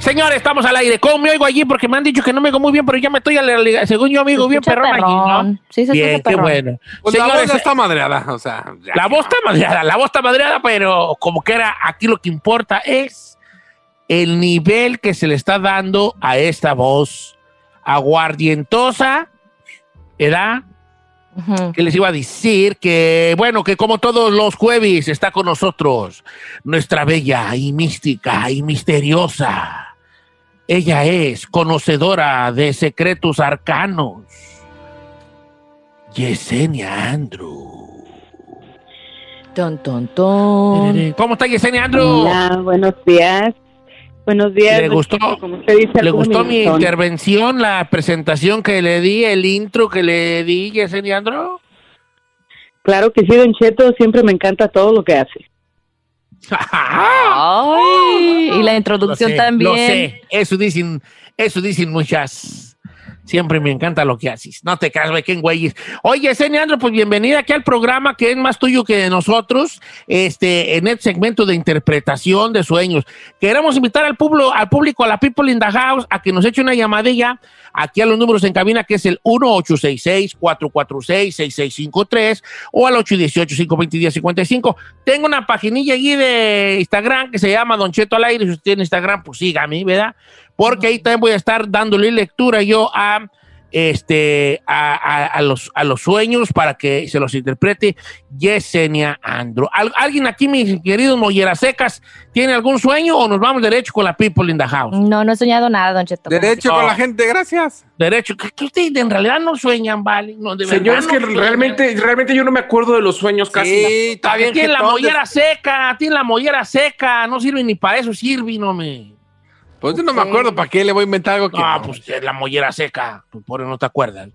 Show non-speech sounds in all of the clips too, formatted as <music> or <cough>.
Señores, estamos al aire. ¿Cómo me oigo allí? Porque me han dicho que no me oigo muy bien, pero ya me estoy, a la- según yo, amigo, bien perrón, aquí, perrón. ¿no? Sí, se bien, qué bueno. Pues la Señores, voz está madreada, o sea. ya. la voz está madreada, la voz está madreada, pero como que era, aquí lo que importa es el nivel que se le está dando a esta voz aguardientosa, ¿verdad? Que les iba a decir que, bueno, que como todos los jueves está con nosotros nuestra bella y mística y misteriosa. Ella es conocedora de secretos arcanos. Yesenia Andrew. Ton, ton, ton. ¿Cómo está Yesenia Andrew? Hola, buenos días. Buenos días. ¿Le gustó? Como usted dice, ¿Le gustó mi intervención, la presentación que le di, el intro que le di, Yesenia Andrew? Claro que sí, Don Cheto, siempre me encanta todo lo que hace. Ay, y la introducción Lo sé, también. Lo sé, eso dicen, eso dicen muchas. Siempre me encanta lo que haces. No te creas, güey, qué güeyes. Oye, Andro, pues bienvenida aquí al programa que es más tuyo que de nosotros, este, en el segmento de interpretación de sueños. Queremos invitar al público, al público, a la people in the house, a que nos eche una llamadilla aquí a los números en cabina, que es el 1-866-446-6653 o al 818-520-1055. Tengo una paginilla allí de Instagram que se llama Don Cheto al aire. Si usted tiene Instagram, pues sígame, ¿verdad? Porque ahí también voy a estar dándole lectura yo a este a, a- a los, a los sueños para que se los interprete Yesenia Andro. ¿Al- ¿Alguien aquí, mis queridos molleras secas, tiene algún sueño o nos vamos derecho con la people in the house? No, no he soñado nada, Don Cheto. Derecho con la gente, gracias. Derecho, que, que ustedes en realidad no sueñan, ¿vale? No, de Señores, verdad que sueñan. realmente, realmente yo no me acuerdo de los sueños casi. Sí, está bien. Tiene la mollera seca, tiene la mollera seca, no sirve ni para eso, sirve, no me. Pues yo no me acuerdo para qué le voy a inventar algo que. No, no. pues es la mollera seca, tú por eso no te acuerdas.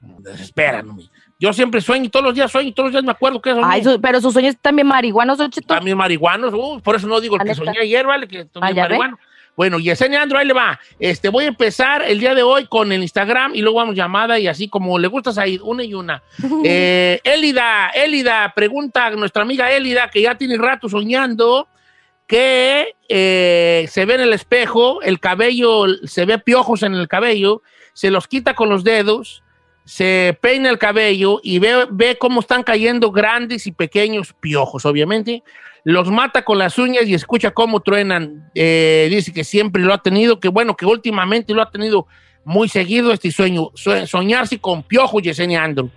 Desespera, no me. Yo siempre sueño, y todos los días sueño, y todos los días me acuerdo que eso. Ay, su- pero sus sueños también marihuanos, Don Cheto. También marihuanos, uh, por eso no digo el que soñé ayer, ¿vale? Que soñé Ah, marihuano. Bueno, Yesenia Andro, ahí le va. Este, voy a empezar el día de hoy con el Instagram y luego vamos llamada y así como le gusta salir, una y una. <laughs> Eh, Élida, Élida, pregunta a nuestra amiga Élida, que ya tiene rato soñando, que eh, se ve en el espejo, el cabello, se ve piojos en el cabello, se los quita con los dedos, se peina el cabello y ve, ve cómo están cayendo grandes y pequeños piojos, obviamente. Los mata con las uñas y escucha cómo truenan. Eh, dice que siempre lo ha tenido, que bueno, que últimamente lo ha tenido muy seguido este sueño, sue- soñarse con piojos, Yesenia Andrew.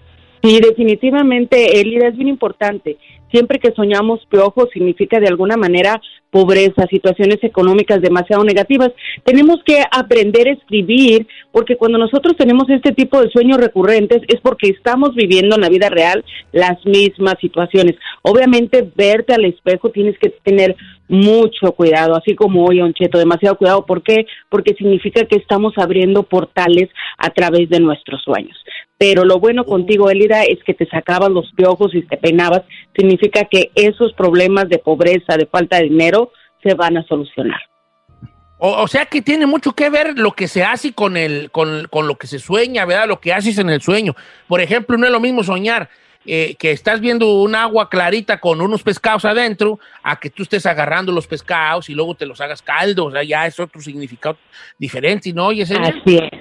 Sí, definitivamente, Elida, es bien importante. Siempre que soñamos piojos significa de alguna manera pobreza, situaciones económicas demasiado negativas. Tenemos que aprender a escribir porque cuando nosotros tenemos este tipo de sueños recurrentes es porque estamos viviendo en la vida real las mismas situaciones. Obviamente, verte al espejo tienes que tener mucho cuidado, así como hoy, Oncheto, demasiado cuidado. ¿Por qué? Porque significa que estamos abriendo portales a través de nuestros sueños. Pero lo bueno contigo, Elida, es que te sacabas los piojos y te peinabas. Significa que esos problemas de pobreza, de falta de dinero, se van a solucionar. O, o sea que tiene mucho que ver lo que se hace con, el, con, con lo que se sueña, ¿verdad? Lo que haces en el sueño. Por ejemplo, no es lo mismo soñar eh, que estás viendo un agua clarita con unos pescados adentro a que tú estés agarrando los pescados y luego te los hagas caldo. O sea, ya es otro significado diferente, ¿no? Yesenia? Así es.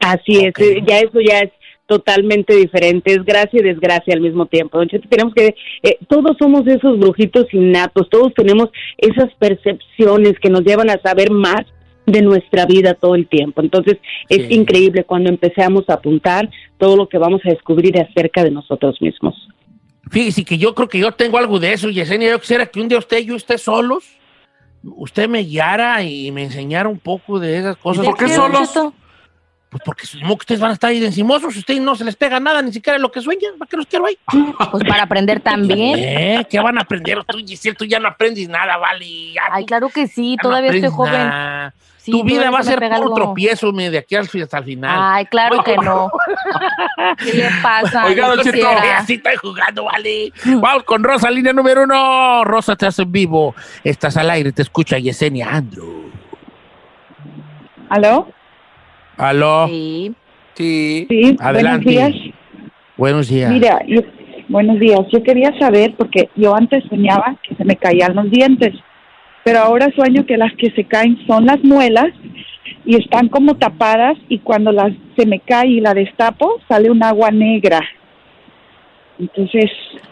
Así es. Ya eso ya es totalmente diferente. Es gracia y desgracia al mismo tiempo. Don Cheto, tenemos que, eh, todos somos esos brujitos innatos, todos tenemos esas percepciones que nos llevan a saber más de nuestra vida todo el tiempo. Entonces, es Sí. increíble cuando empezamos a apuntar todo lo que vamos a descubrir acerca de nosotros mismos. Fíjese que yo creo que yo tengo algo de eso, Yesenia. Yo quisiera que un día usted y yo esté solos, usted me guiara y me enseñara un poco de esas cosas. ¿Por qué ¿Qué, solos? Pues porque supongo que ustedes van a estar ahí de encimosos, ustedes no se les pega nada, ni siquiera lo que sueñan. ¿Para qué los quiero ahí? Pues para aprender también. ¿Eh? ¿Qué van a aprender tú, Giselle? Tú ya no aprendes nada, vale. Ya Ay, claro que sí, ya no todavía estoy joven. Sí, tu vida todavía va a ser algo. tropiezo, me, de aquí hasta el final. Ay, claro que no. <laughs> ¿Qué le pasa? Oiga, Cheto. Así estoy jugando, vale. Vamos con Rosa, línea número uno. Rosa, te hace en vivo. Estás al aire, te escucha Yesenia Andrew. ¿Aló? Aló, Sí. Sí. Sí, Adelante. buenos días. buenos días. Mira, yo- buenos días. Yo quería saber, porque yo antes soñaba que se me caían los dientes, pero ahora sueño que las que se caen son las muelas y están como tapadas y cuando las se me cae y la destapo sale un agua negra. Entonces,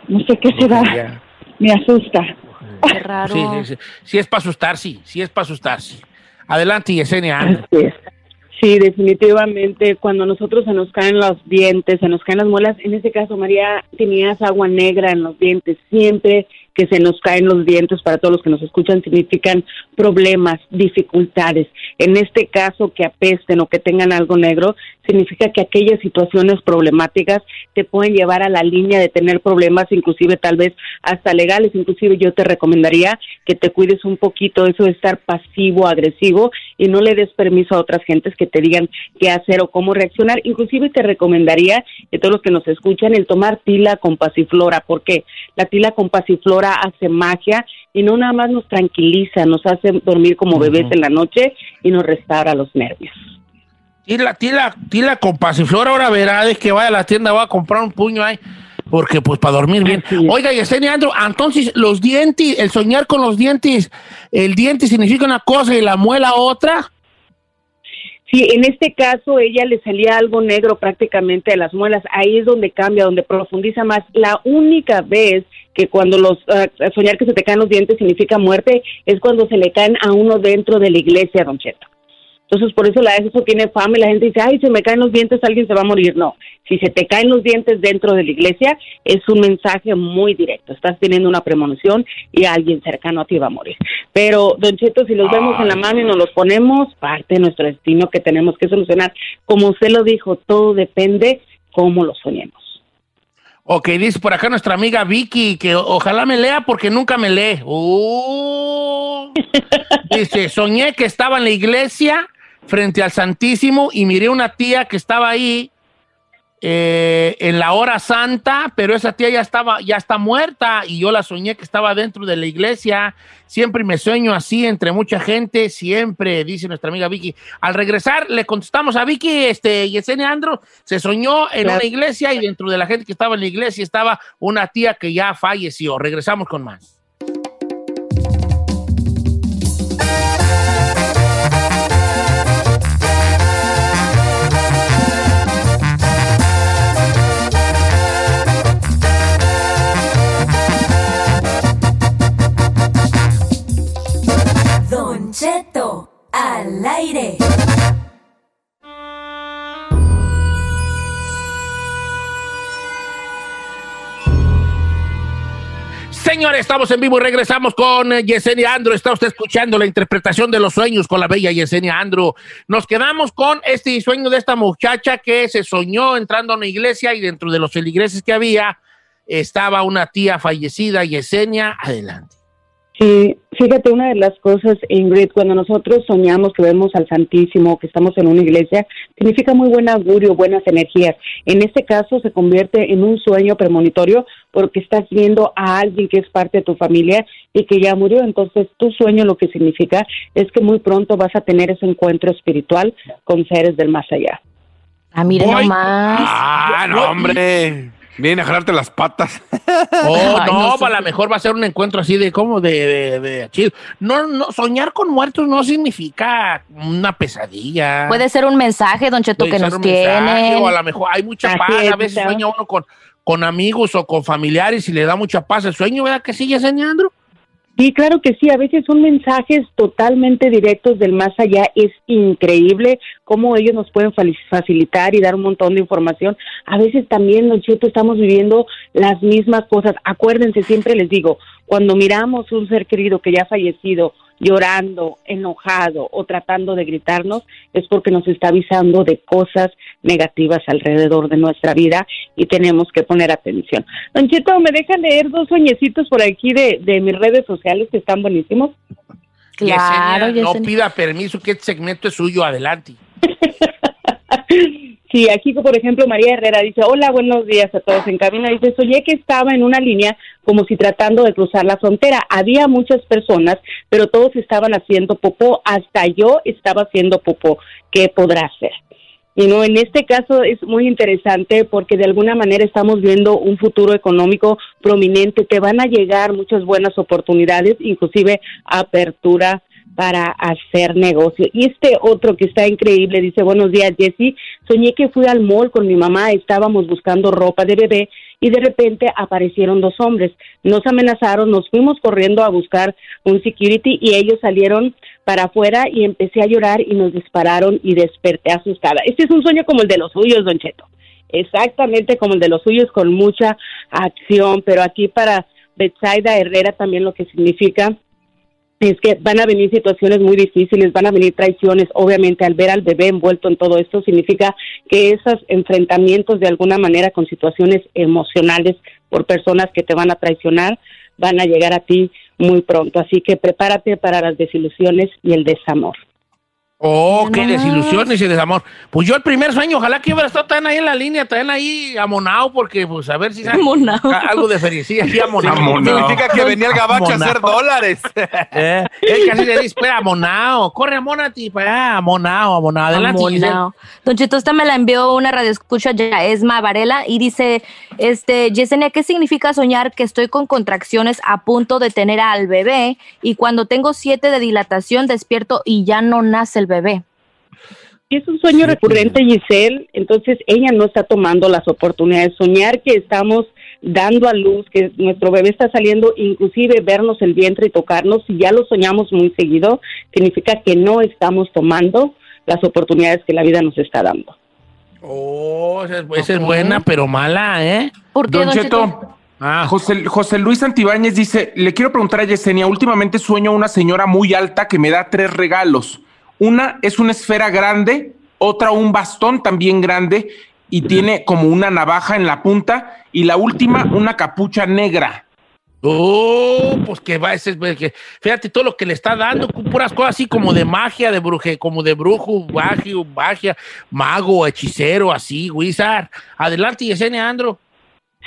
no sé qué será, Ya. me asusta. Qué raro. Sí, sí, sí. Sí es para asustar, sí. Sí es para asustarse. Adelante, Yesenia. Así es. Sí, definitivamente, cuando nosotros se nos caen los dientes, se nos caen las muelas, en este caso María tenías agua negra en los dientes, siempre que se nos caen los dientes, para todos los que nos escuchan, significan problemas, dificultades. En este caso, que apesten o que tengan algo negro, significa que aquellas situaciones problemáticas te pueden llevar a la línea de tener problemas, inclusive tal vez hasta legales. Inclusive yo te recomendaría que te cuides un poquito eso de estar pasivo, agresivo y no le des permiso a otras gentes que te digan qué hacer o cómo reaccionar. Inclusive te recomendaría que todos los que nos escuchan el tomar tila con pasiflora. ¿Por qué? La tila con pasiflora hace magia y no nada más nos tranquiliza, nos hace dormir como bebés en la noche y nos restaura los nervios. Tila, tila, tila con ahora verá de que vaya a la tienda, voy a comprar un puño ahí. Porque, pues, para dormir bien. Es. Oiga, Yesenia Andrew, entonces, los dientes, el soñar con los dientes, el diente significa una cosa y la muela otra. Sí, en este caso ella le salía algo negro prácticamente de las muelas. Ahí es donde cambia, donde profundiza más. La única vez que cuando los ah, soñar que se te caen los dientes significa muerte es cuando se le caen a uno dentro de la iglesia, Don Cheto. Entonces, por eso la eso tiene fama y la gente dice, ay, se me caen los dientes, alguien se va a morir. No, si se te caen los dientes dentro de la iglesia, es un mensaje muy directo. Estás teniendo una premonición y alguien cercano a ti va a morir. Pero, Don Cheto, si los vemos en la mano y nos los ponemos, parte de nuestro destino que tenemos que solucionar. Como usted lo dijo, todo depende cómo lo soñemos. Ok, dice por acá nuestra amiga Vicky que ojalá me lea porque nunca me lee. Uh. <laughs> Dice, soñé que estaba en la iglesia frente al Santísimo y miré una tía que estaba ahí eh, en la hora santa, pero esa tía ya estaba, ya está muerta y yo la soñé que estaba dentro de la iglesia. Siempre me sueño así entre mucha gente, siempre, dice nuestra amiga Vicky. Al regresar le contestamos a Vicky, este, Yesenia Andro, se soñó en Claro. una iglesia y dentro de la gente que estaba en la iglesia estaba una tía que ya falleció. Regresamos con más. Al aire. Señores, estamos en vivo y regresamos con eh, Yesenia Andro. Está usted escuchando la interpretación de los sueños con la bella Yesenia Andro. Nos quedamos con este sueño de esta muchacha que se soñó entrando a una iglesia y dentro de los feligreses que había estaba una tía fallecida, Yesenia. Adelante. Sí, fíjate, una de las cosas, Ingrid, cuando nosotros soñamos que vemos al Santísimo, que estamos en una iglesia, significa muy buen augurio, buenas energías. En este caso se convierte en un sueño premonitorio porque estás viendo a alguien que es parte de tu familia y que ya murió. Entonces, tu sueño lo que significa es que muy pronto vas a tener ese encuentro espiritual con seres del más allá. Ah, mire nomás. Ah, no, hombre. Viene a jalarte las patas. <laughs> Oh, Ay, no, no sé. a lo mejor va a ser un encuentro así de como de, de, de chido. No, no, soñar con muertos no significa una pesadilla. Puede ser un mensaje, Don Cheto, Puede que ser nos un mensaje, tienen. O a lo mejor hay mucha paz. a veces sueña uno con, con amigos o con familiares y le da mucha paz el sueño, ¿verdad que sí, Yeseniandro? Sí, claro que sí. A veces son mensajes totalmente directos del más allá. Es increíble cómo ellos nos pueden facilitar y dar un montón de información. A veces también, Don Cheto, estamos viviendo las mismas cosas. Acuérdense, siempre les digo, cuando miramos un ser querido que ya ha fallecido, llorando, enojado o tratando de gritarnos, es porque nos está avisando de cosas negativas alrededor de nuestra vida y tenemos que poner atención. Don Cheto, ¿me deja leer dos sueñecitos por aquí de, de mis redes sociales que están buenísimos? Claro, Yesenia, no pida permiso, que este segmento es suyo, adelante. <laughs> Sí, aquí por ejemplo María Herrera dice, hola, buenos días a todos en cabina. Dice, soñé que estaba en una línea como si tratando de cruzar la frontera. Había muchas personas, pero todos estaban haciendo popó, hasta yo estaba haciendo popó. ¿Qué podrá hacer? Y no, en este caso es muy interesante porque de alguna manera estamos viendo un futuro económico prominente. Te van a llegar muchas buenas oportunidades, inclusive apertura para hacer negocio. Y este otro que está increíble dice, buenos días Jessy, soñé que fui al mall con mi mamá, estábamos buscando ropa de bebé y de repente aparecieron dos hombres. Nos amenazaron, nos fuimos corriendo a buscar un security y ellos salieron para afuera y empecé a llorar y nos dispararon y desperté asustada. Este es un sueño como el de los suyos, Don Cheto. Exactamente como el de los suyos, con mucha acción, pero aquí para Betsaida Herrera también lo que significa es que van a venir situaciones muy difíciles, van a venir traiciones, obviamente al ver al bebé envuelto en todo esto significa que esos enfrentamientos de alguna manera con situaciones emocionales por personas que te van a traicionar van a llegar a ti muy pronto, así que prepárate para las desilusiones y el desamor. Oh, qué desilusiones y desamor. Pues yo el primer sueño, ojalá que hubiera estado tan ahí en la línea, tan ahí amonado, porque pues a ver si sale algo de felicidad, sí, amonado. Amonao. Significa que venía el gabacho a hacer dólares. <laughs> Eh, es que así le dice, pues, amonado, corre, amónate para allá, amonado, amonado, adelante. Don Cheto, esta me la envió una radioescucha ya, Esma Varela, y dice, este, Yesenia, ¿qué significa soñar que estoy con contracciones a punto de tener al bebé y cuando tengo siete de dilatación despierto y ya no nace el bebé? Si es un sueño recurrente, Giselle, entonces ella no está tomando las oportunidades. Soñar que estamos dando a luz, que nuestro bebé está saliendo, inclusive vernos el vientre y tocarnos, si ya lo soñamos muy seguido, significa que no estamos tomando las oportunidades que la vida nos está dando. Oh, esa es, esa es buena, pero mala, ¿eh? ¿Por qué, Don Don Cheto? Cheto, Ah, José, José Luis Antibáñez dice, le quiero preguntar a Yesenia, últimamente sueño a una señora muy alta que me da tres regalos. Una es una esfera grande, otra un bastón también grande y tiene como una navaja en la punta y la última una capucha negra. Oh, pues que va, ese, es- que, fíjate todo lo que le está dando, puras cosas así como de magia, de bruje, como de brujo, magia, magia, mago, hechicero, así, wizard. Adelante, Yesenia Andro.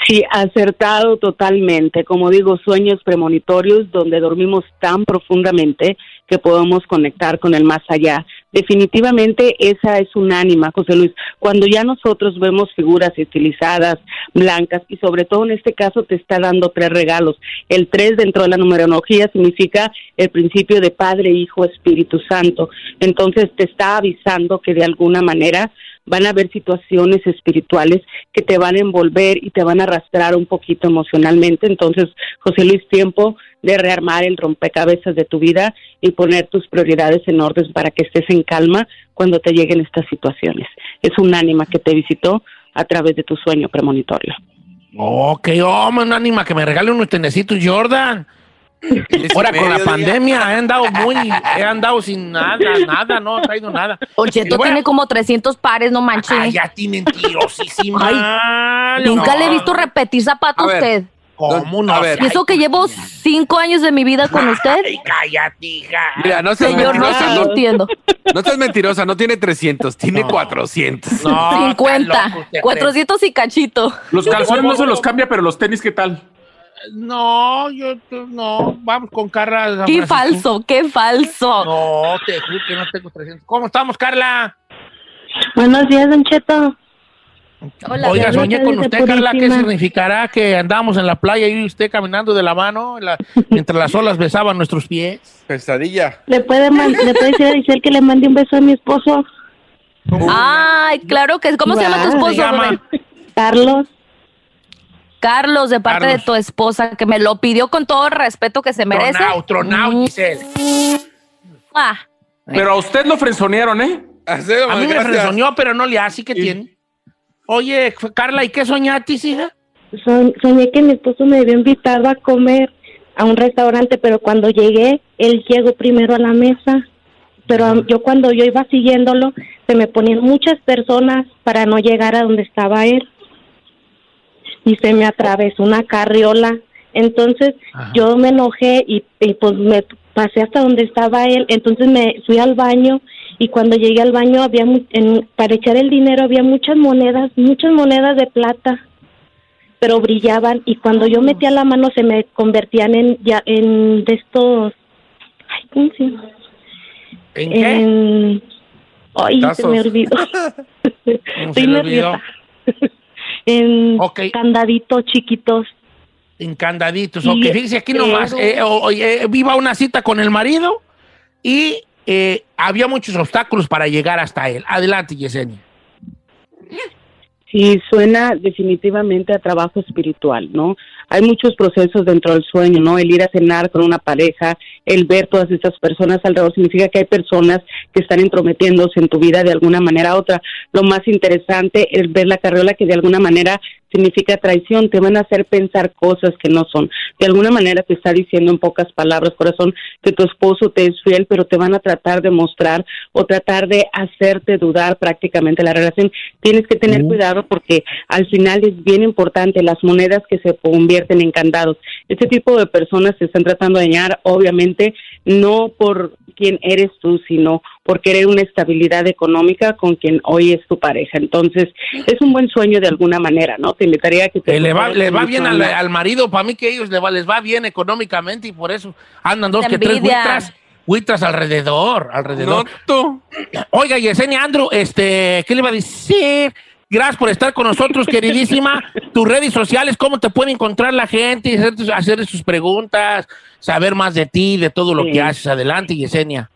Sí, acertado totalmente. Como digo, sueños premonitorios donde dormimos tan profundamente que podemos conectar con el más allá. Definitivamente esa es un ánima, José Luis. Cuando ya nosotros vemos figuras estilizadas, blancas, y sobre todo en este caso te está dando tres regalos. El tres dentro de la numerología significa el principio de Padre, Hijo, Espíritu Santo. Entonces te está avisando que de alguna manera van a haber situaciones espirituales que te van a envolver y te van a arrastrar un poquito emocionalmente. Entonces, José Luis, tiempo de rearmar el rompecabezas de tu vida y poner tus prioridades en orden para que estés en calma cuando te lleguen estas situaciones. Es un ánima que te visitó a través de tu sueño premonitorio. Ok, hombre, un ánima que me regale unos tenecitos Jordan. Ahora con la pandemia he andado muy, he andado sin nada, nada, no he traído nada. Don Cheto Y bueno, tiene como 300 pares, no manches. Ay, ya ti mentirosísima. Nunca No. le he visto repetir zapato A a ver. usted. ¿Cómo no? A ver. ¿Y eso que llevo cinco años de mi vida con usted? Ay, cállate, hija. Mira, no seas Señor, no mentirosa. estoy No, mintiendo. no seas mentirosa, no tiene 300, tiene No. 400. No, está 50. loco usted, 400 y cachito. Los calzones no se los cambia, pero los tenis, ¿qué tal? No, yo no. Vamos con Carla. Qué falso, qué falso. No, te juro que no tengo 300. ¿Cómo estamos, Carla? Buenos días, Don Cheto. Hola, Oiga, soñé con usted, Carla. ¿Qué significará que andamos en la playa y usted caminando de la mano la- mientras las olas besaban nuestros pies? Pesadilla. ¿Le puede, man- ¿Le puede decir a Giselle que le mande un beso a mi esposo? Ay, claro que ¿Cómo se llama tu esposo? Se llama-? Carlos. Carlos, de parte Carlos. de tu esposa, que me lo pidió con todo el respeto que se merece. Tronao, Tronao, Mm. Giselle. Ah, Pero a usted lo frenzonearon, ¿eh? A mí me frenzoneó, pero no le hace. ¿Qué tiene? Oye, Carla, ¿y qué soñaste, hija? Soñé que mi esposo me había invitado a comer a un restaurante, pero cuando llegué, él llegó primero a la mesa. Pero yo cuando yo iba siguiéndolo, se me ponían muchas personas para no llegar a donde estaba él. Y se me atravesó una carriola. Entonces yo me enojé y, y pues me pasé hasta donde estaba él. Entonces me fui al baño y cuando llegué al baño había en- para echar el dinero había muchas monedas, muchas monedas de plata pero brillaban y cuando yo metía la mano se me convertían en ya en de estos ay, ¿cómo se llama? ¿En qué? Ay, se me olvidó. <laughs> <laughs> ¿Cómo se Estoy nerviosa. En candaditos chiquitos. Encandaditos. Y Ok, fíjese aquí nomás. pero- eh, o- oye, eh, iba a una cita con el marido y eh, había muchos obstáculos para llegar hasta él. Adelante, Yesenia. Sí, suena definitivamente a trabajo espiritual, ¿no? Hay muchos procesos dentro del sueño, ¿no? El ir a cenar con una pareja, el ver todas estas personas alrededor, significa que hay personas que están entrometiéndose en tu vida de alguna manera u otra. Lo más interesante es ver la carriola que de alguna manera significa traición, te van a hacer pensar cosas que no son. De alguna manera te está diciendo en pocas palabras, corazón, que tu esposo te es fiel, pero te van a tratar de mostrar o tratar de hacerte dudar prácticamente la relación. Tienes que tener cuidado porque al final es bien importante las monedas que se convierten en candados. Este tipo de personas te están tratando de dañar, obviamente, no por quién eres tú, sino por querer una estabilidad económica con quien hoy es tu pareja. Entonces, es un buen sueño de alguna manera, ¿no? Te invitaría a que te Eh, le va, le va bien al, marido, para mí que ellos le va, les va bien económicamente y por eso andan dos que tres huitras, huitras alrededor, alrededor. No, tú. Oiga, Yesenia Andrew, este, ¿qué le iba a decir? Gracias por estar con nosotros, queridísima. Tus redes sociales, ¿cómo te puede encontrar la gente? Hacer, tus- hacer sus preguntas, saber más de ti, de todo lo Sí. que haces. Adelante, Yesenia.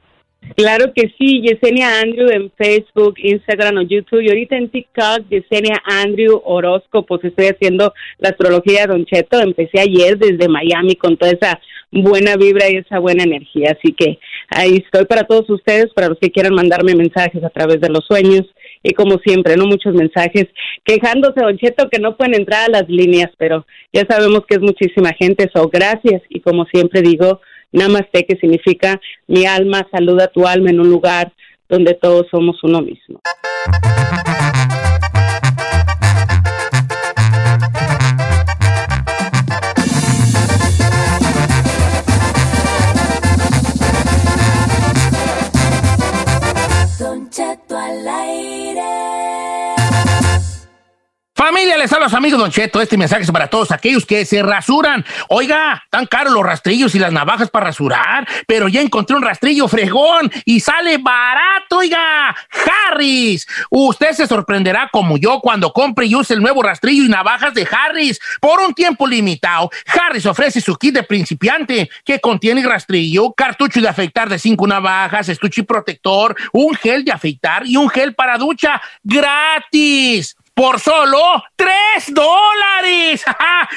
Claro que sí, Yesenia Andrew en Facebook, Instagram o YouTube y ahorita en TikTok, Yesenia Andrew Horóscopos. Estoy haciendo la astrología de Don Cheto. Empecé ayer desde Miami con toda esa buena vibra y esa buena energía. Así que ahí estoy para todos ustedes, para los que quieran mandarme mensajes a través de los sueños. Y como siempre, no muchos mensajes quejándose, Don Cheto, que no pueden entrar a las líneas, pero ya sabemos que es muchísima gente. So, gracias. Y como siempre digo, Namaste, que significa mi alma saluda tu alma en un lugar donde todos somos uno mismo. Les habla su Don Cheto. Este mensaje es para todos aquellos que se rasuran. Oiga, tan caros los rastrillos y las navajas para rasurar, pero ya encontré un rastrillo fregón y sale barato, oiga. Harris. Usted se sorprenderá como yo cuando compre y use el nuevo rastrillo y navajas de Harris. Por un tiempo limitado, Harris ofrece su kit de principiante que contiene rastrillo, cartucho de afeitar de cinco navajas, estuche protector, un gel de afeitar y un gel para ducha gratis por solo 3 dólares. <laughs>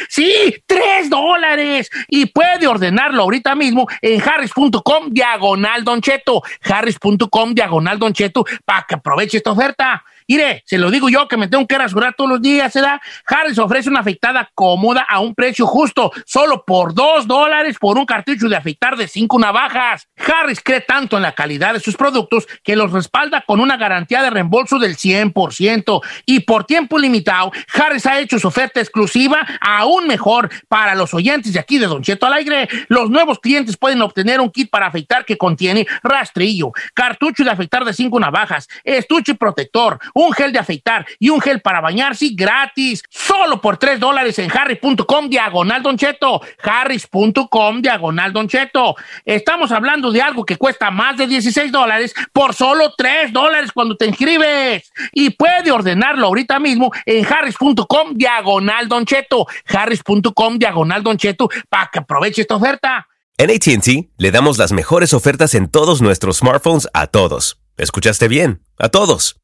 Sí, 3 dólares. Y puede ordenarlo ahorita mismo en harris.com diagonal Don Cheto. Harris.com diagonal Don Cheto para que aproveche esta oferta. Mire, se lo digo yo que me tengo que rasurar todos los días, ¿verdad? Harris ofrece una afeitada cómoda a un precio justo, solo por dos dólares por un cartucho de afeitar de cinco navajas. Harris cree tanto en la calidad de sus productos que los respalda con una garantía de reembolso del 100% y por tiempo limitado, Harris ha hecho su oferta exclusiva aún mejor para los oyentes de aquí de Don Cheto al. Los nuevos clientes pueden obtener un kit para afeitar que contiene rastrillo, cartucho de afeitar de cinco navajas, estuche protector, un gel de afeitar y un gel para bañarse gratis. Solo por 3 dólares en harris.com diagonal Don Cheto. Harris.com diagonal Don Cheto. Estamos hablando de algo que cuesta más de 16 dólares por solo 3 dólares cuando te inscribes. Y puede ordenarlo ahorita mismo en harris.com diagonal Don Cheto. Harris.com diagonal Don Cheto para que aproveche esta oferta. En ATT le damos las mejores ofertas en todos nuestros smartphones a todos. ¿Escuchaste bien? A todos.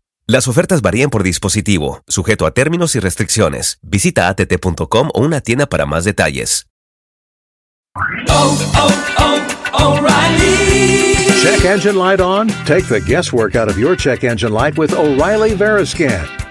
Las ofertas varían por dispositivo, sujeto a términos y restricciones. Visita att.com o una tienda para más detalles. Check engine light on? Take the guesswork out of your check engine light with O'Reilly Veriscan.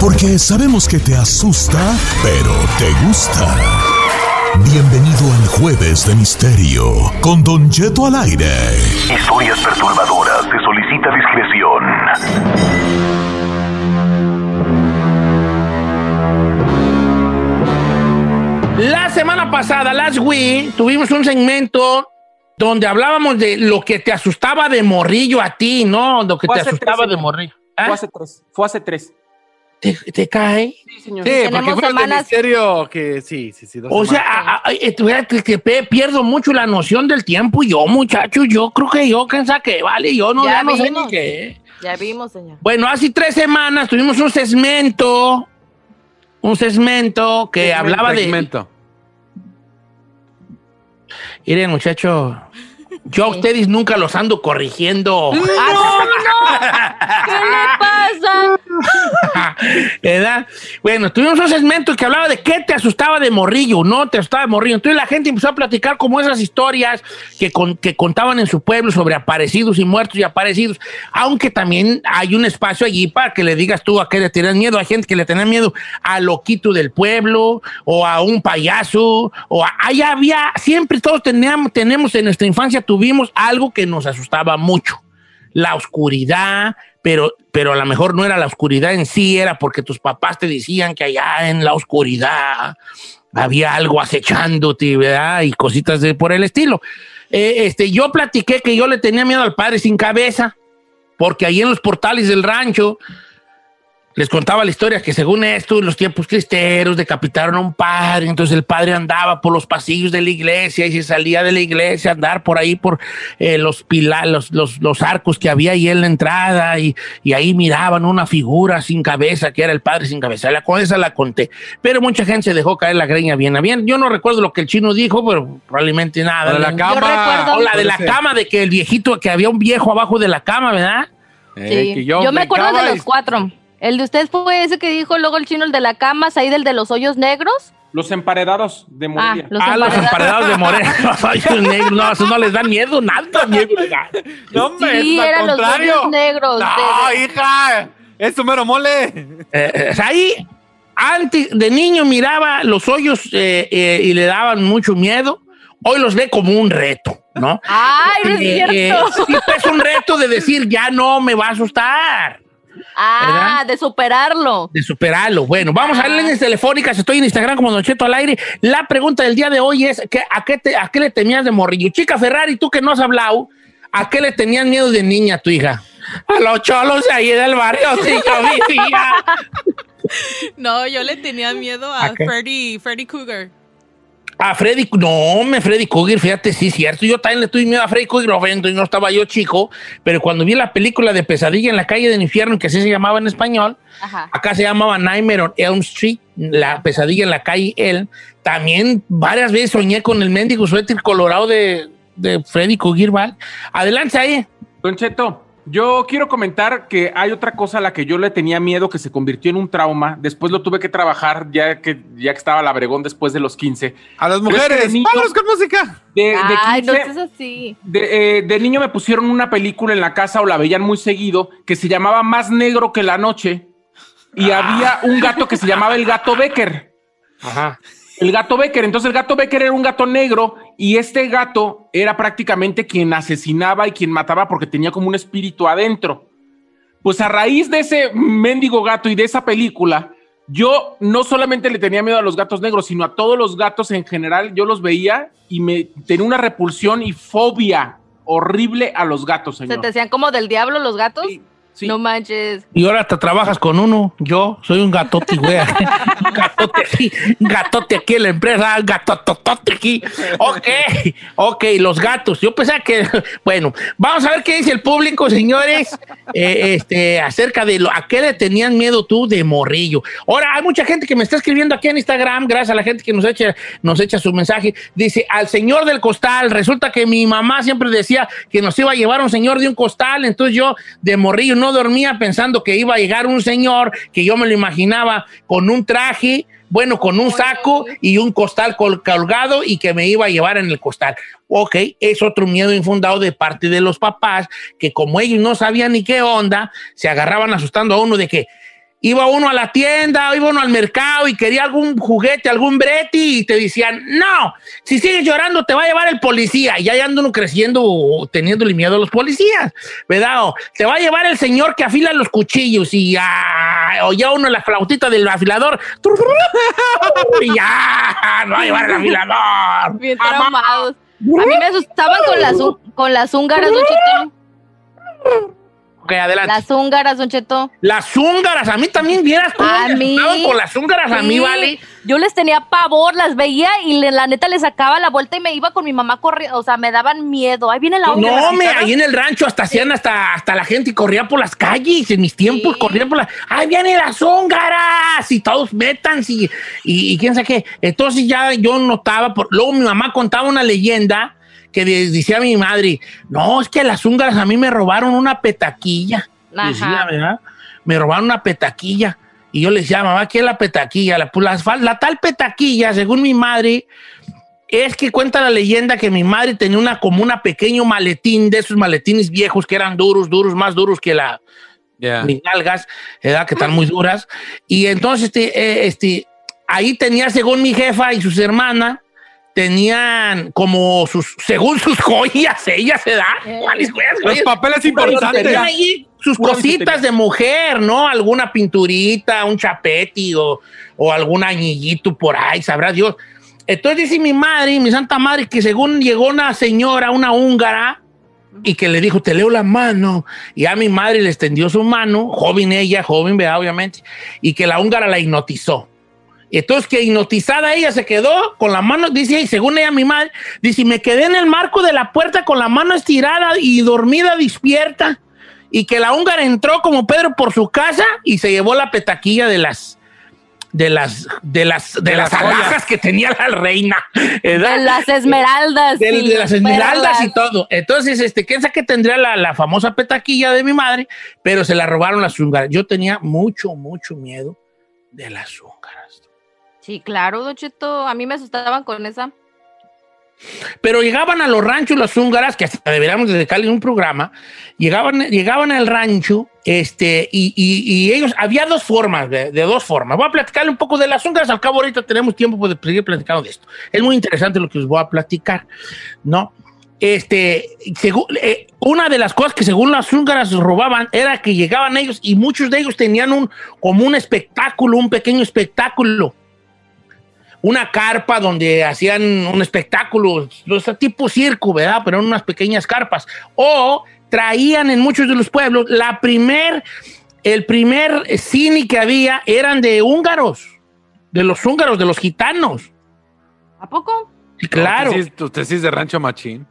Porque sabemos que te asusta, pero te gusta. Bienvenido al Jueves de Misterio con Don Cheto al aire. Historias perturbadoras. Se solicita discreción. La semana pasada, last week, tuvimos un segmento donde hablábamos de lo que te asustaba de morrillo a ti, ¿no? Lo que Fue te asustaba tres, de morrillo. ¿Ah? Fue hace tres. Fue hace tres. ¿Te, te cae? Sí, señor. Sí, porque Tenemos fue semanas- misterio que sí, sí, sí. dos O sea, a- a- eh, que, que pierdo mucho la noción del tiempo. Yo, muchacho, yo creo que yo, ¿quién sabe qué? Vale, yo no, Ya ya no sé ni qué. Ya vimos, señor. Bueno, hace tres semanas tuvimos un segmento, un segmento que Segmento, hablaba de... segmento. Miren, muchacho, yo a ustedes nunca los ando corrigiendo. <laughs> <laughs> ¿Qué le pasa? <laughs> <laughs> ¿Verdad? Bueno, tuvimos un segmento que hablaba de qué te asustaba de morrillo, no te asustaba de morrillo. Entonces la gente empezó a platicar como esas historias que, que contaban en su pueblo sobre aparecidos y muertos y aparecidos, aunque también hay un espacio allí para que le digas tú a qué le tienes miedo. Hay gente que le tenía miedo al loquito del pueblo o a un payaso o a, ahí había, siempre todos teníamos, tenemos en nuestra infancia, tuvimos algo que nos asustaba mucho la oscuridad, pero, pero a lo mejor no era la oscuridad en sí, era porque tus papás te decían que allá en la oscuridad había algo acechándote, ¿verdad? Y cositas de, por el estilo. Eh, este, yo platiqué que yo le tenía miedo al padre sin cabeza, porque ahí en los portales del rancho les contaba la historia que según esto, en los tiempos cristeros decapitaron a un padre, entonces el padre andaba por los pasillos de la iglesia y se salía de la iglesia a andar por ahí por eh, los, pila- los, los, los arcos que había ahí en la entrada y, y ahí miraban una figura sin cabeza, que era el padre sin cabeza. La, esa la conté, pero mucha gente se dejó caer la greña bien a bien. Yo no recuerdo lo que el chino dijo, pero probablemente nada. La de la Yo cama. O la de la cama, de que el viejito, que había un viejo abajo de la cama, ¿verdad? Eh, Sí. Yo, me acuerdo de los cuatro. El de usted fue ese que dijo luego el chino, el de la cama, ahí del de los hoyos negros. Los emparedados de Morelia. los ah, los emparedados de Moreno, <laughs> los hoyos negros, no, eso no les da miedo, nada miedo. No, hombre, Sí, es al eran los contrario. hoyos negros. No, de- de- hija. Es tu mero mole. Eh, eh, ahí, antes de niño miraba los hoyos eh, eh, y le daban mucho miedo. Hoy los ve como un reto, ¿no? Ay, no es cierto. eh, sí, pues, es un reto de decir, ya no me va a asustar, ah, de superarlo. de superarlo. Bueno, vamos a ver líneas telefónicas. Estoy en Instagram como Don Cheto al aire. La pregunta del día de hoy es, ¿qué, a, qué te- ¿a qué le temías de morrillo? Chica Ferrari, tú que no has hablado, ¿a qué le tenías miedo de niña tu hija? A los cholos de ahí del barrio, sí, yo. <laughs> No, yo le tenía miedo a ¿A? Freddy, Freddy Cougar. A Freddy, no, me Freddy Krueger, fíjate, sí, cierto. Yo también le tuve miedo a Freddy Krueger, ofendo, y no estaba yo chico, pero cuando vi la película de Pesadilla en la calle del infierno, que así se llamaba en español, Ajá. acá se llamaba Nightmare on Elm Street, la pesadilla en la calle Elm, también varias veces soñé con el mendigo suéter colorado de, de Freddy Krueger, ¿vale? Adelante ahí. Don Cheto, yo quiero comentar que hay otra cosa a la que yo le tenía miedo que se convirtió en un trauma. Después lo tuve que trabajar ya que, ya que estaba labregón después de los 15. A las es mujeres. de niño- Vámonos con música. De, de Ay, no 15 seas así. de, eh, de niño me pusieron una película en la casa o la veían muy seguido que se llamaba Más Negro que la Noche y había un gato que se llamaba el gato Becker. Ajá. El gato Becker. Entonces el gato Becker era un gato negro y este gato era prácticamente quien asesinaba y quien mataba porque tenía como un espíritu adentro. Pues a raíz de ese mendigo gato y de esa película, yo no solamente le tenía miedo a los gatos negros, sino a todos los gatos en general. Yo los veía y me tenía una repulsión y fobia horrible a los gatos, ¿Se te decían como del diablo los gatos? No manches. Y ahora te trabajas con uno. Yo soy un gatote, güey. un <laughs> gatote aquí, gatote aquí en la empresa, gatototote aquí. Ok, ok, los gatos. Yo pensaba que, bueno, vamos a ver qué dice el público, señores, eh, este, acerca de lo, a qué le tenían miedo tú de morrillo. Ahora, hay mucha gente que me está escribiendo aquí en Instagram, gracias a la gente que nos echa, nos echa su mensaje. Dice, al señor del costal, resulta que mi mamá siempre decía que nos iba a llevar un señor de un costal, entonces yo de morrillo no dormía pensando que iba a llegar un señor que yo me lo imaginaba con un traje, bueno, con un saco y un costal col- colgado y que me iba a llevar en el costal. Ok, es otro miedo infundado de parte de los papás que como ellos no sabían ni qué onda, se agarraban asustando a uno de que iba uno a la tienda, iba uno al mercado y quería algún juguete, algún breti y te decían, no, si sigues llorando te va a llevar el policía. Y ya anda uno creciendo teniéndole miedo a los policías, ¿verdad? O te va a llevar el señor que afila los cuchillos y ya, o ya uno la flautita del afilador. Y ya, no va a llevar el afilador. Bien traumados. A mí me asustaban con las, con las húngaras, Don. Ok, adelante. Las húngaras, Don Cheto. Las húngaras, a mí también vieras cómo A mí. con las húngaras, a mí, Sí, vale. Yo les tenía pavor, las veía y le- la neta le sacaba la vuelta y me iba con mi mamá corriendo. O sea, me daban miedo. Ahí viene la húngara. No, me, ahí en el rancho hasta hacían hasta, hasta la gente corría por las calles. En mis tiempos corrían por las. ¡Ay, vienen las húngaras! Y todos metan y, y, y quién sabe qué. Entonces ya yo notaba. Por, luego mi mamá contaba una leyenda que de- decía mi madre: No, es que las húngaras a mí me robaron una petaquilla. Ajá. Decía, ¿verdad? Me robaron una petaquilla. Y yo le decía, mamá, ¿qué es la petaquilla? La, pues, la, la tal petaquilla, según mi madre, es que cuenta la leyenda que mi madre tenía una como una pequeño maletín de esos maletines viejos que eran duros, duros, más duros que la mis nalgas, ¿verdad? que están muy duras. Y entonces, este, eh, este, ahí tenía, según mi jefa y sus hermanas, tenían como sus, según sus <laughs> joyas, ellas se da. ¿Cuáles joyas? Los papeles importantes. tenían ahí sus cositas de mujer, ¿no? Alguna pinturita, un chapeti o, o algún añillito por ahí, sabrá Dios. Entonces dice mi madre, mi santa madre, que según llegó una señora, una húngara, y que le dijo, te leo la mano. Y a mi madre le extendió su mano, joven ella, joven, ¿verdad? obviamente, y que la húngara la hipnotizó. Entonces que hipnotizada ella se quedó con la mano, dice, y según ella mi madre, dice, me quedé en el marco de la puerta con la mano estirada y dormida despierta. Y que la húngara entró como Pedro por su casa y se llevó la petaquilla de las de las de las de, De las las joyas. alhajas que tenía la reina. ¿verdad? De las esmeraldas. De, las esmeraldas y todo. Entonces, este, ¿quién sabe que tendría la, la famosa petaquilla de mi madre? Pero se la robaron las húngaras. Yo tenía mucho, mucho miedo de las húngaras. Sí, claro, Don Cheto. A mí me asustaban con esa. Pero llegaban a los ranchos las húngaras, que hasta deberíamos dedicarle un programa, llegaban, llegaban al rancho, este, y, y- ellos, había dos formas, de, dos formas. Voy a platicarle un poco de las húngaras, al cabo ahorita tenemos tiempo de seguir platicando de esto. Es muy interesante lo que os voy a platicar, ¿no? Este, según- eh, una de las cosas que según las húngaras robaban era que llegaban ellos y muchos de ellos tenían un, como un espectáculo, un pequeño espectáculo una carpa donde hacían un espectáculo, o sea, tipo circo, ¿verdad? Pero en unas pequeñas carpas. O traían en muchos de los pueblos la primer, el primer cine que había eran de húngaros, de los húngaros, de los gitanos. ¿A poco? Sí, claro. Usted sí, es- usted sí es de rancho machín.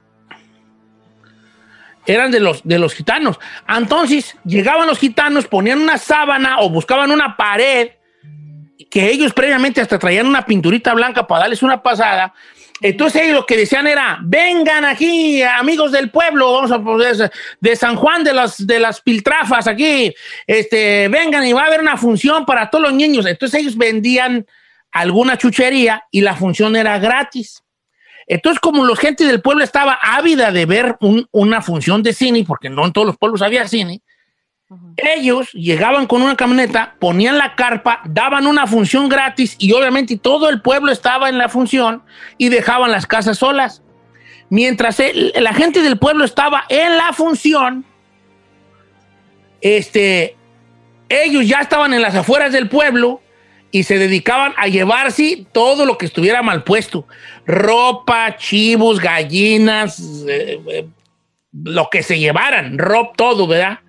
eran de los, de los gitanos. Entonces, llegaban los gitanos, ponían una sábana o buscaban una pared, que ellos previamente hasta traían una pinturita blanca para darles una pasada. Entonces ellos lo que decían era, vengan aquí, amigos del pueblo, vamos a poner de San Juan de las, de las Piltrafas aquí, este, vengan y va a haber una función para todos los niños. Entonces ellos vendían alguna chuchería y la función era gratis. Entonces, como la gente del pueblo estaba ávida de ver un- una función de cine, porque no en todos los pueblos había cine, ellos llegaban con una camioneta, ponían la carpa, daban una función gratis y obviamente todo el pueblo estaba en la función y dejaban las casas solas. Mientras la gente del pueblo estaba en la función, este, ellos ya estaban en las afueras del pueblo y se dedicaban a llevarse todo lo que estuviera mal puesto. Ropa, chivos, gallinas, eh, eh, lo que se llevaran, ropa, todo, ¿verdad?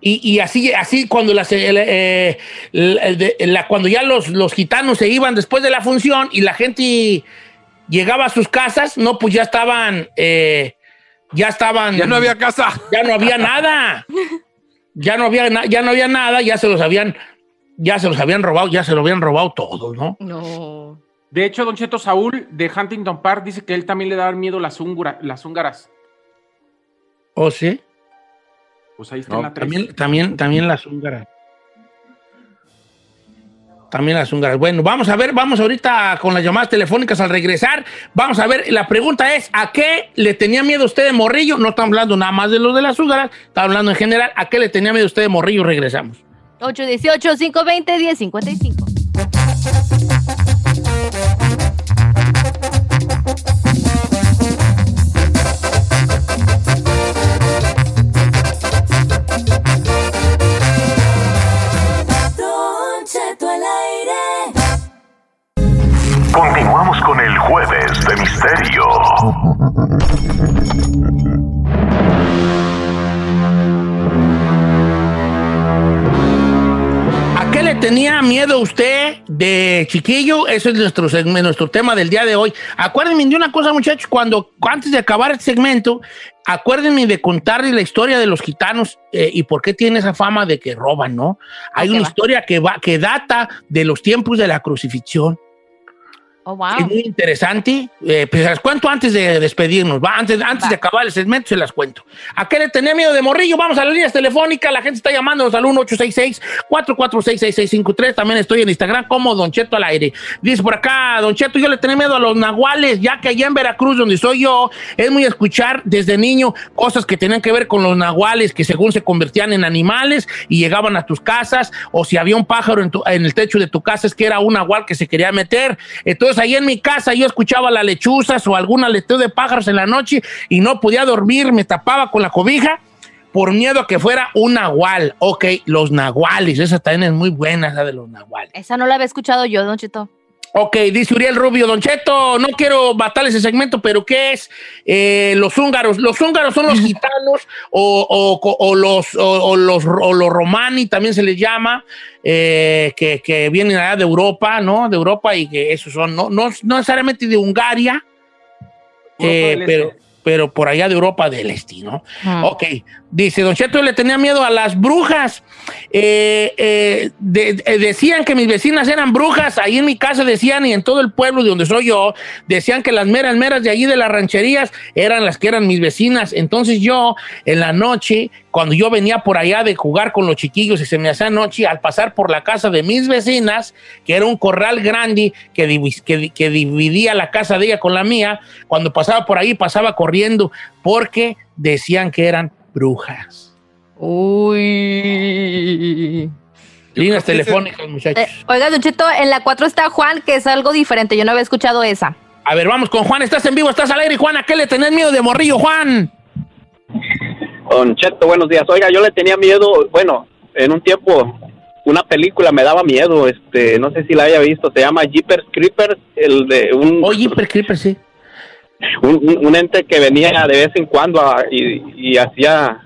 Y, y así, así cuando, las, eh, eh, el- el de- la- cuando ya los, los gitanos se iban después de la función y la gente llegaba a sus casas, no, pues ya estaban, eh, ya estaban. Ya no había casa. Ya no había nada. Ya no había, na- ya no había nada, ya se los habían, ya se los habían robado, ya se lo habían robado todos, ¿no? No. De hecho, Don Cheto Saúl de Huntington Park dice que él también le daban miedo las, las húngaras. ¿O sí? Pues ahí está No, en la tres. también, también, también las húngaras. También las húngaras. Bueno, vamos a ver, vamos ahorita con las llamadas telefónicas al regresar. Vamos a ver, la pregunta es, ¿a qué le tenía miedo usted de morrillo? No estamos hablando nada más de los de las húngaras, estamos hablando en general. ¿A qué le tenía miedo usted de morrillo? Regresamos. 818-520-1055. ¿A qué le tenía miedo usted de chiquillo? Ese es nuestro, nuestro tema del día de hoy. Acuérdenme de una cosa, muchachos, cuando antes de acabar este segmento, acuérdenme de contarles la historia de los gitanos eh, y por qué tiene esa fama de que roban, ¿no? Hay una historia que, va, que data de los tiempos de la crucifixión. Oh, wow. Es muy interesante. Eh, pues se las cuento antes de despedirnos. Va, antes, antes de acabar el segmento se las cuento. ¿A qué le tenía miedo de morrillo? Vamos a las líneas telefónicas. La gente está llamándonos al 1-866-446-6653. También estoy en Instagram como Don Cheto al aire. Dice por acá, Don Cheto, yo le tenía miedo a los nahuales, ya que allá en Veracruz, donde soy yo, es muy escuchar desde niño cosas que tenían que ver con los nahuales, que según se convertían en animales y llegaban a tus casas, o si había un pájaro en, tu- en el techo de tu casa, es que era un nahual que se quería meter. Entonces, ahí en mi casa yo escuchaba las lechuzas o algún aleteo de pájaros en la noche y no podía dormir, me tapaba con la cobija por miedo a que fuera un nahual. Ok, los nahuales, esa también es muy buena, esa de los nahuales. Esa no la había escuchado yo, Don Cheto. Ok, dice Uriel Rubio, Don Cheto, no quiero matar ese segmento, pero ¿qué es eh, los húngaros? Los húngaros son los <laughs> gitanos o, o- o los, o, los, o los romani, también se les llama, eh, que, que vienen allá de Europa, ¿no? De Europa y que esos son, no, no, no necesariamente de Hungaria, eh, del Este. pero, pero por allá de Europa del Este, ¿no? Mm. Ok, dice, Don Cheto, le tenía miedo a las brujas. Eh, eh, eh, decían que mis vecinas eran brujas. Ahí en mi casa decían, y en todo el pueblo de donde soy yo, decían que las meras, meras de allí de las rancherías eran las que eran mis vecinas. Entonces yo, en la noche, cuando yo venía por allá de jugar con los chiquillos y se me hacía noche, al pasar por la casa de mis vecinas, que era un corral grande que- que dividía la casa de ella con la mía, cuando pasaba por ahí pasaba corriendo porque decían que eran brujas. Uy. Líneas telefónicas, muchachos. Eh, oiga, Don Cheto, en la 4 está Juan, que es algo diferente. Yo no había escuchado esa. A ver, vamos con Juan. Estás en vivo, estás al aire. Juan, ¿a qué le tenés miedo de morrillo, Juan? Don Cheto, buenos días. Oiga, yo le tenía miedo, bueno, en un tiempo una película me daba miedo, este, no sé si la haya visto, se llama Jeepers Creepers, el de un... Oh, Jeepers Creepers, sí. Un, un- ente que venía de vez en cuando a- y, y hacía,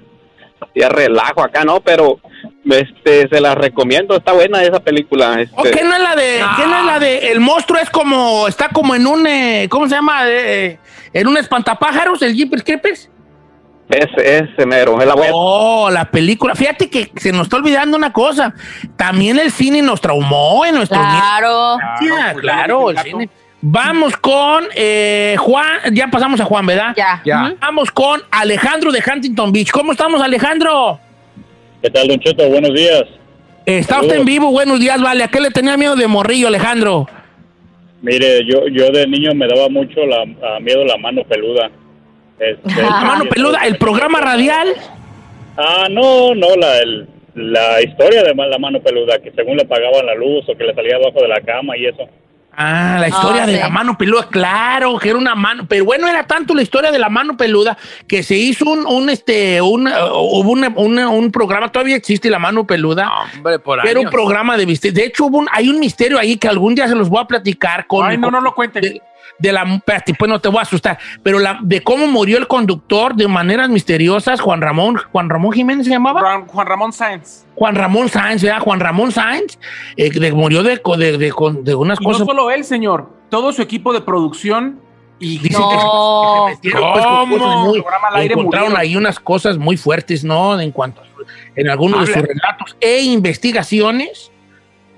hacía relajo acá, ¿no? Pero este, se la recomiendo, está buena esa película. Este, ¿O qué no es la de, qué no es la de, el monstruo es como, está como en un, eh, ¿cómo se llama? Eh, en un espantapájaros, el Jeepers Creepers. Ese, ese mero, es la buena. Oh, la película. Fíjate que se nos está olvidando una cosa. También el cine nos traumó en nuestros Claro. Ah, claro, el cine. Vamos con eh, Juan, ya pasamos a Juan, ¿verdad? Ya. Ya. Vamos con Alejandro de Huntington Beach. ¿Cómo estamos, Alejandro? ¿Qué tal, Don Cheto? Buenos días. Está usted en vivo, buenos días, vale. ¿A qué le tenía miedo de morrillo, Alejandro? Mire, yo, yo de niño me daba mucho la, a miedo la mano peluda. Este, La mano peluda, el programa radial. Ah, no, no, la, el- la historia de la mano peluda, que según le pagaban la luz o que le salía abajo de la cama y eso. Ah, la historia Ah, de sí. la mano peluda, claro, que era una mano, pero bueno, era tanto la historia de la mano peluda que se hizo un, un este, un, uh, hubo una- una- un programa, todavía existe la mano peluda. Hombre, por que era un años. programa de misterio. De hecho, hubo un- hay un misterio ahí que algún día se los voy a platicar con. Ay, no, no lo cuenten. De, de la, espérate, pues no te voy a asustar, pero la, de cómo murió el conductor de maneras misteriosas, Juan Ramón, Juan Ramón Jiménez se llamaba. Juan, Juan Ramón Sáenz. Juan Ramón Sáenz, ¿verdad? Juan Ramón Sáenz, eh, de- murió de, de, de- con- de unas Y cosas. no solo él, señor. Todo su equipo de producción y Dicen que- No. que se metieron, pues, cosas muy- Programa al aire encontraron murieron. ahí unas cosas muy fuertes, ¿no? En cuanto a en algunos de sus Habla. relatos e investigaciones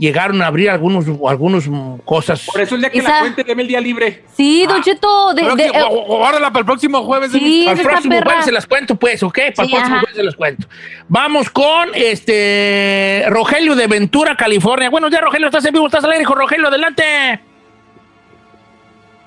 llegaron a abrir algunos algunos cosas. Por eso el día que Esa- la cuente, deme el día libre. Sí, Don Cheto. De, de- Próximo- eh, guárdala para el próximo jueves. Sí, Para el próximo perra. jueves se las cuento, pues, ¿ok? Para el próximo ajá. jueves se las cuento. Vamos con este Rogelio de Ventura, California. Buenos días, Rogelio. ¿Estás en vivo? ¿Estás al aire, hijo Rogelio? Adelante.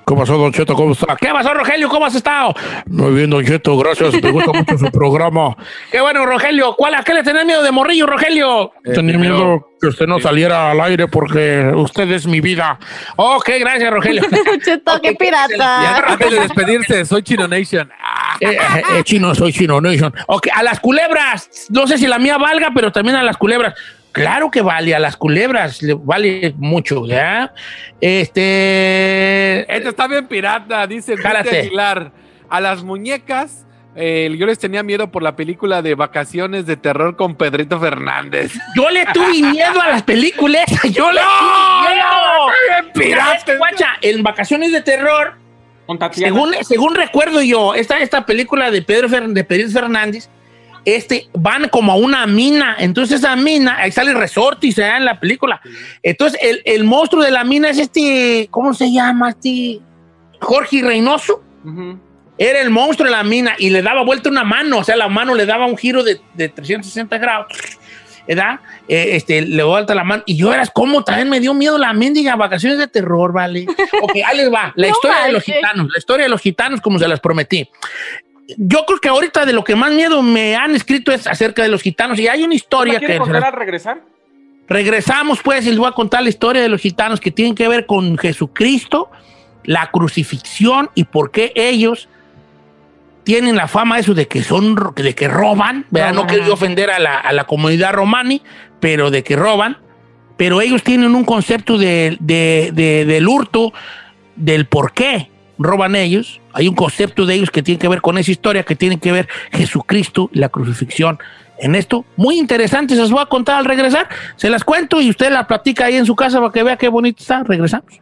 ¿Cómo pasó, Don Cheto? ¿Cómo está? ¿Qué pasó, Rogelio? ¿Cómo has estado? Muy bien, Don Cheto, gracias. Me gusta mucho su programa. <laughs> Qué bueno, Rogelio. ¿Cuál, ¿A qué le tenés miedo de morrillo, Rogelio? Tenía miedo que usted no saliera al aire porque usted es mi vida. Ok, gracias, Rogelio. <laughs> Don Cheto, qué Y pirata. antes de despedirse, soy Chino Nation. <laughs> Eh, eh, eh, chino, soy chino nation. Ok, a las culebras. No sé si la mía valga, pero también a las culebras. Claro que vale, a las culebras le vale mucho, ¿ya? Este. Este está bien pirata, dice Jálate. Aguilar. A las muñecas, eh, yo les tenía miedo por la película de vacaciones de terror con Pedrito Fernández. Yo le tuve miedo a las películas. <laughs> Yo le tuve miedo. Mira, es que, guacha, en vacaciones de terror, según, según recuerdo yo, esta, esta película de Pedro Fer- de Pedro Fernández, este, van como a una mina. Entonces, esa mina, ahí sale Resortis ¿eh? en la película. Entonces, el, el monstruo de la mina es este, ¿cómo se llama? Este Jorge Reynoso. Ujú. Era el monstruo de la mina y le daba vuelta una mano, o sea, la mano le daba un giro de, de 360 grados. ¿Verdad? Eh, este, le dio vuelta la mano. Y yo eras como también me dio miedo la mendiga vacaciones de terror, ¿vale? Ok, ahí les va. La No historia de los gitanos. La historia de los gitanos, como se las prometí. Yo creo que ahorita de lo que más miedo me han escrito es acerca de los gitanos. Y hay una ¿La historia que. volver a regresar? Regresamos, pues, y les voy a contar la historia de los gitanos que tienen que ver con Jesucristo, la crucifixión y por qué ellos tienen la fama eso de que son de que roban, ¿verdad? No yo ofender a la, a la comunidad romani, pero de que roban. pero ellos tienen un concepto de, de- de- del hurto, del por qué roban ellos. Hay un concepto de ellos que tiene que ver con esa historia, que tiene que ver Jesucristo y la crucifixión. En esto, muy interesante, se las voy a contar al regresar. Se las cuento y usted la platica ahí en su casa para que vea qué bonito está. Regresamos.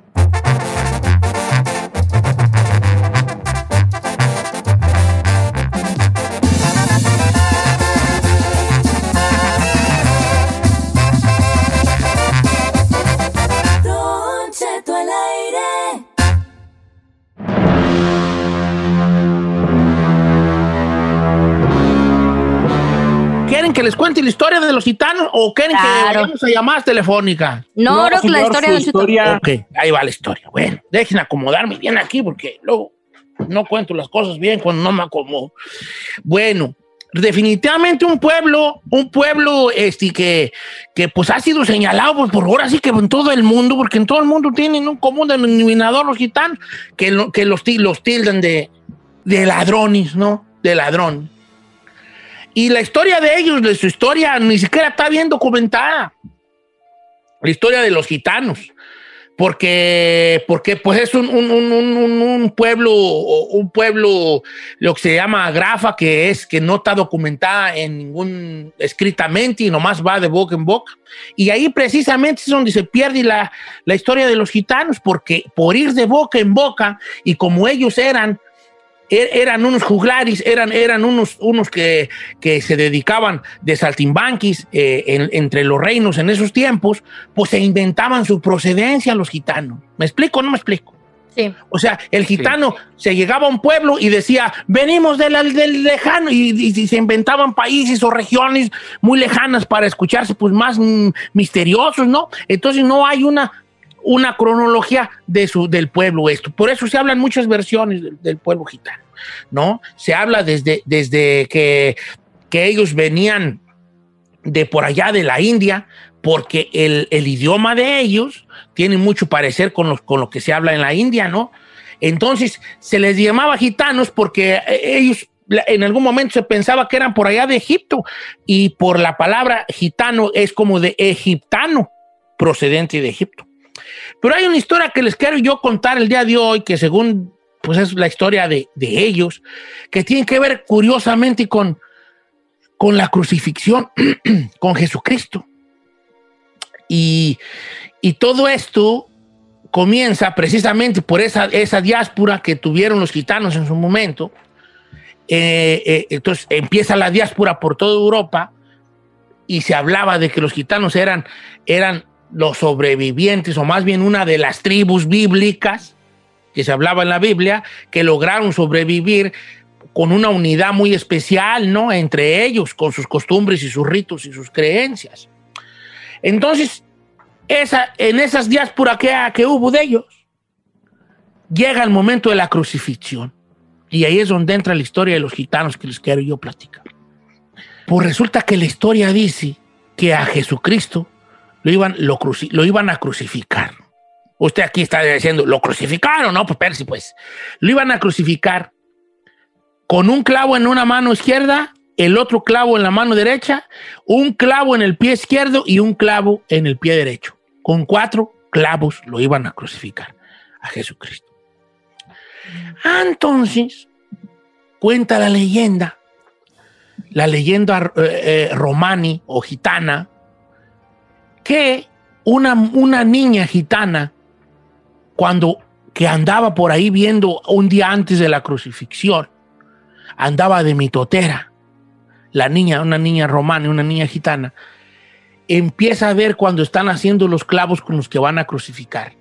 ¿Quieren que les cuente la historia de los gitanos o quieren que Claro. vayamos a llamadas telefónicas? No, no, que la historia de Cheto. Ok, ahí va la historia. Bueno, dejen acomodarme bien aquí porque luego no cuento las cosas bien cuando no me acomodo. Bueno, definitivamente un pueblo, un pueblo este, que, que pues ha sido señalado pues, por ahora sí que en todo el mundo, porque en todo el mundo tienen un común denominador los gitanos, que, lo- que los, los tildan de, de ladrones, ¿no? De ladrón. Y la historia de ellos, de su historia, ni siquiera está bien documentada. La historia de los gitanos. Porque, porque pues es un, un- un- un- pueblo, un pueblo, lo que se llama grafa, que es que no está documentada en ningún escritamente y nomás va de boca en boca. Y ahí precisamente es donde se pierde la, la historia de los gitanos, porque por ir de boca en boca y como ellos eran er- eran unos juglares, eran, eran unos, unos que, que se dedicaban de saltimbanquis eh, en- entre los reinos en esos tiempos, pues se inventaban su procedencia los gitanos. ¿Me explico o no me explico? Sí. O sea, el gitano se llegaba a un pueblo y decía, venimos del, del lejano, y, y- y se inventaban países o regiones muy lejanas para escucharse pues más mm, misteriosos, ¿no? Entonces no hay una, una cronología de su, del pueblo esto. Por eso se hablan muchas versiones del, pueblo gitano, ¿no? Se habla desde, desde que, que ellos venían de por allá de la India, porque el, el idioma de ellos tiene mucho parecer con, los, con lo que se habla en la India, ¿no? Entonces se les llamaba gitanos porque eh, ellos en algún momento se pensaba que eran por allá de Egipto y por la palabra gitano es como de egiptano, procedente de Egipto. Pero hay una historia que les quiero yo contar el día de hoy, que según pues es la historia de, de ellos, que tiene que ver curiosamente con, con la crucifixión, <clears throat> con Jesucristo. Y, y todo esto comienza precisamente por esa, esa diáspora que tuvieron los gitanos en su momento. Eh, eh, entonces empieza la diáspora por toda Europa y se hablaba de que los gitanos eran, eran los sobrevivientes, o más bien una de las tribus bíblicas que se hablaba en la Biblia, que lograron sobrevivir con una unidad muy especial, ¿no? Entre ellos, con sus costumbres y sus ritos y sus creencias. Entonces, esa, en esas diásporas que, que hubo de ellos, llega el momento de la crucifixión. Y ahí es donde entra la historia de los gitanos que les quiero yo platicar. Pues resulta que la historia dice que a Jesucristo lo iban, lo, cruci- lo iban a crucificar. Usted aquí está diciendo, ¿lo crucificaron? No, pues espérese, pues. Lo iban a crucificar con un clavo en una mano izquierda, el otro clavo en la mano derecha, un clavo en el pie izquierdo y un clavo en el pie derecho. Con cuatro clavos lo iban a crucificar a Jesucristo. Ah, Entonces, cuenta la leyenda, la leyenda eh, eh, romani o gitana, que una, una niña gitana, cuando que andaba por ahí viendo un día antes de la crucifixión, andaba de mitotera, la niña, una niña romana, una niña gitana, empieza a ver cuando están haciendo los clavos con los que van a crucificar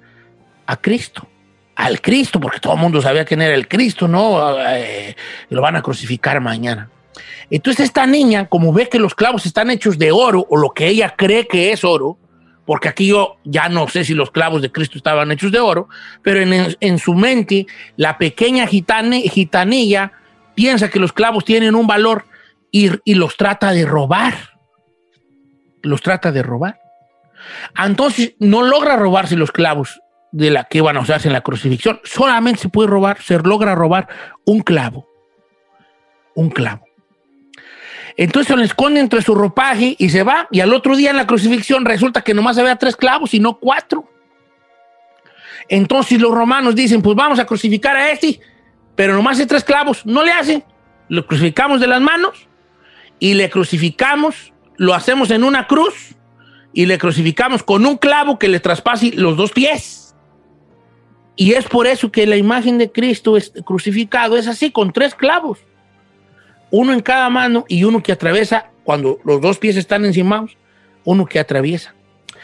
a Cristo, al Cristo, porque todo el mundo sabía quién era el Cristo, ¿no? Eh, lo van a crucificar mañana. Entonces esta niña, como ve que los clavos están hechos de oro, o lo que ella cree que es oro, porque aquí yo ya no sé si los clavos de Cristo estaban hechos de oro, pero en, en su mente la pequeña gitane, gitanilla piensa que los clavos tienen un valor y, y los trata de robar. Los trata de robar. Entonces no logra robarse los clavos de la que iban a usarse en la crucifixión. Solamente se puede robar, se logra robar un clavo. Un clavo. Entonces se lo esconde entre su ropaje y se va. Y al otro día en la crucifixión resulta que nomás había tres clavos y no cuatro. Entonces los romanos dicen, pues vamos a crucificar a este, pero nomás hay tres clavos. No le hacen. Lo crucificamos de las manos y le crucificamos, lo hacemos en una cruz y le crucificamos con un clavo que le traspase los dos pies. Y es por eso que la imagen de Cristo crucificado es así, con tres clavos. Uno en cada mano y uno que atraviesa, cuando los dos pies están encimados, uno que atraviesa.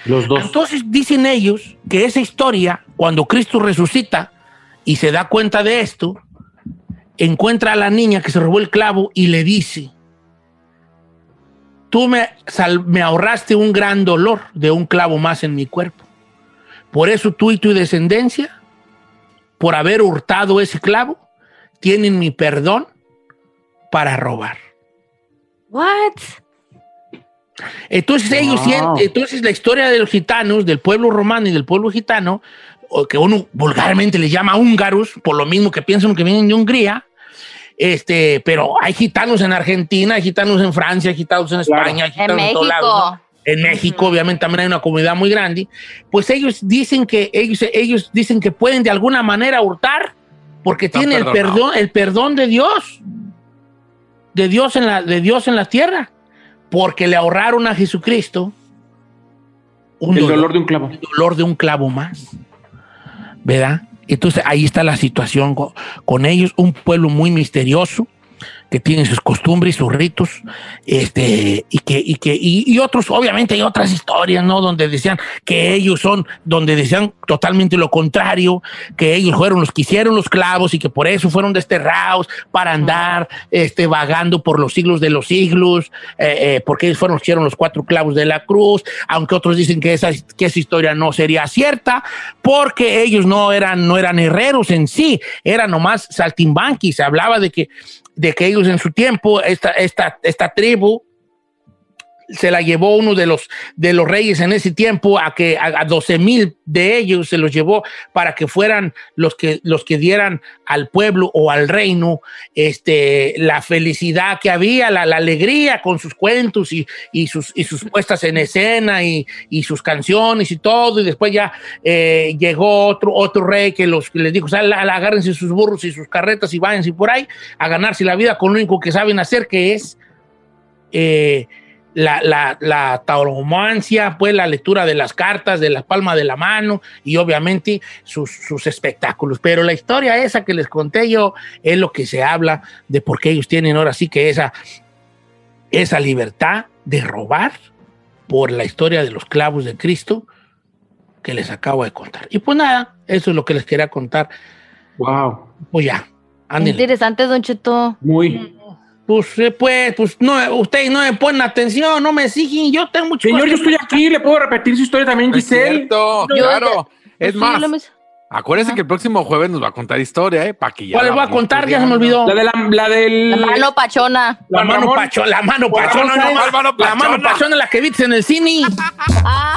Los dos. Entonces dicen ellos que esa historia, cuando Cristo resucita y se da cuenta de esto, encuentra a la niña que se robó el clavo y le dice, tú me, sal- me ahorraste un gran dolor de un clavo más en mi cuerpo. Por eso tú y tu descendencia, por haber hurtado ese clavo, tienen mi perdón para robar. What? Entonces ellos Wow. entonces la historia de los gitanos, del pueblo romano y del pueblo gitano, que uno vulgarmente les llama húngaros, por lo mismo que piensan que vienen de Hungría, este, pero hay gitanos en Argentina, hay gitanos en Francia, hay gitanos en España, hay En gitanos en, todos México. lados, ¿no? En México, obviamente, también hay una comunidad muy grande. Pues ellos dicen que ellos, ellos dicen que pueden de alguna manera hurtar porque tienen el perdón, el perdón de Dios, de Dios en la, de Dios en la tierra, porque le ahorraron a Jesucristo un El dolor de un clavo. el dolor de un clavo más, ¿verdad? Entonces ahí está la situación co- con ellos, un pueblo muy misterioso que tiene sus costumbres, sus ritos, este, y que, y que, y, y otros, obviamente hay otras historias, ¿no? Donde decían que ellos son, donde decían totalmente lo contrario, que ellos fueron los que hicieron los clavos y que por eso fueron desterrados para andar, este, vagando por los siglos de los siglos, eh, eh, porque ellos fueron los que hicieron los cuatro clavos de la cruz, aunque otros dicen que esa, que esa historia no sería cierta, porque ellos no eran, no eran herreros en sí, eran nomás saltimbanquis, se hablaba de que de que ellos en su tiempo, esta, esta, esta tribu, se la llevó uno de los, de los reyes en ese tiempo a que a, 12 mil de ellos se los llevó para que fueran los que, los que dieran al pueblo o al reino este, la felicidad que había, la, la alegría con sus cuentos y, y sus, y sus puestas en escena y, y sus canciones y todo. Y después ya eh, llegó otro, otro rey que, los, que les dijo, "Sal, agárrense sus burros y sus carretas y váyanse por ahí a ganarse la vida con lo único que saben hacer, que es... eh, la, la, la tauromancia, pues la lectura de las cartas, de la palma de la mano y obviamente sus, sus espectáculos. Pero la historia esa que les conté yo es lo que se habla de por qué ellos tienen ahora sí que esa, esa libertad de robar por la historia de los clavos de Cristo que les acabo de contar. Y pues nada, eso es lo que les quería contar. Wow. Pues ya, ándenle. Interesante, Don Cheto. Muy. Pues, eh, pues, pues, no, ustedes no me ponen atención, no me siguen, yo tengo mucho Señor, yo estoy aquí, le puedo repetir su historia también, Es Giselle. cierto, Yo- claro. Es más, acuérdese que el próximo jueves nos va a contar historia, ¿eh? Para que ya. ¿Cuál les voy a contar? Ya se me olvidó. La, de la, la del... La mano pachona. La mano pachona, la mano pachona, no, la La mano pachona la que viste en el cine. Ah,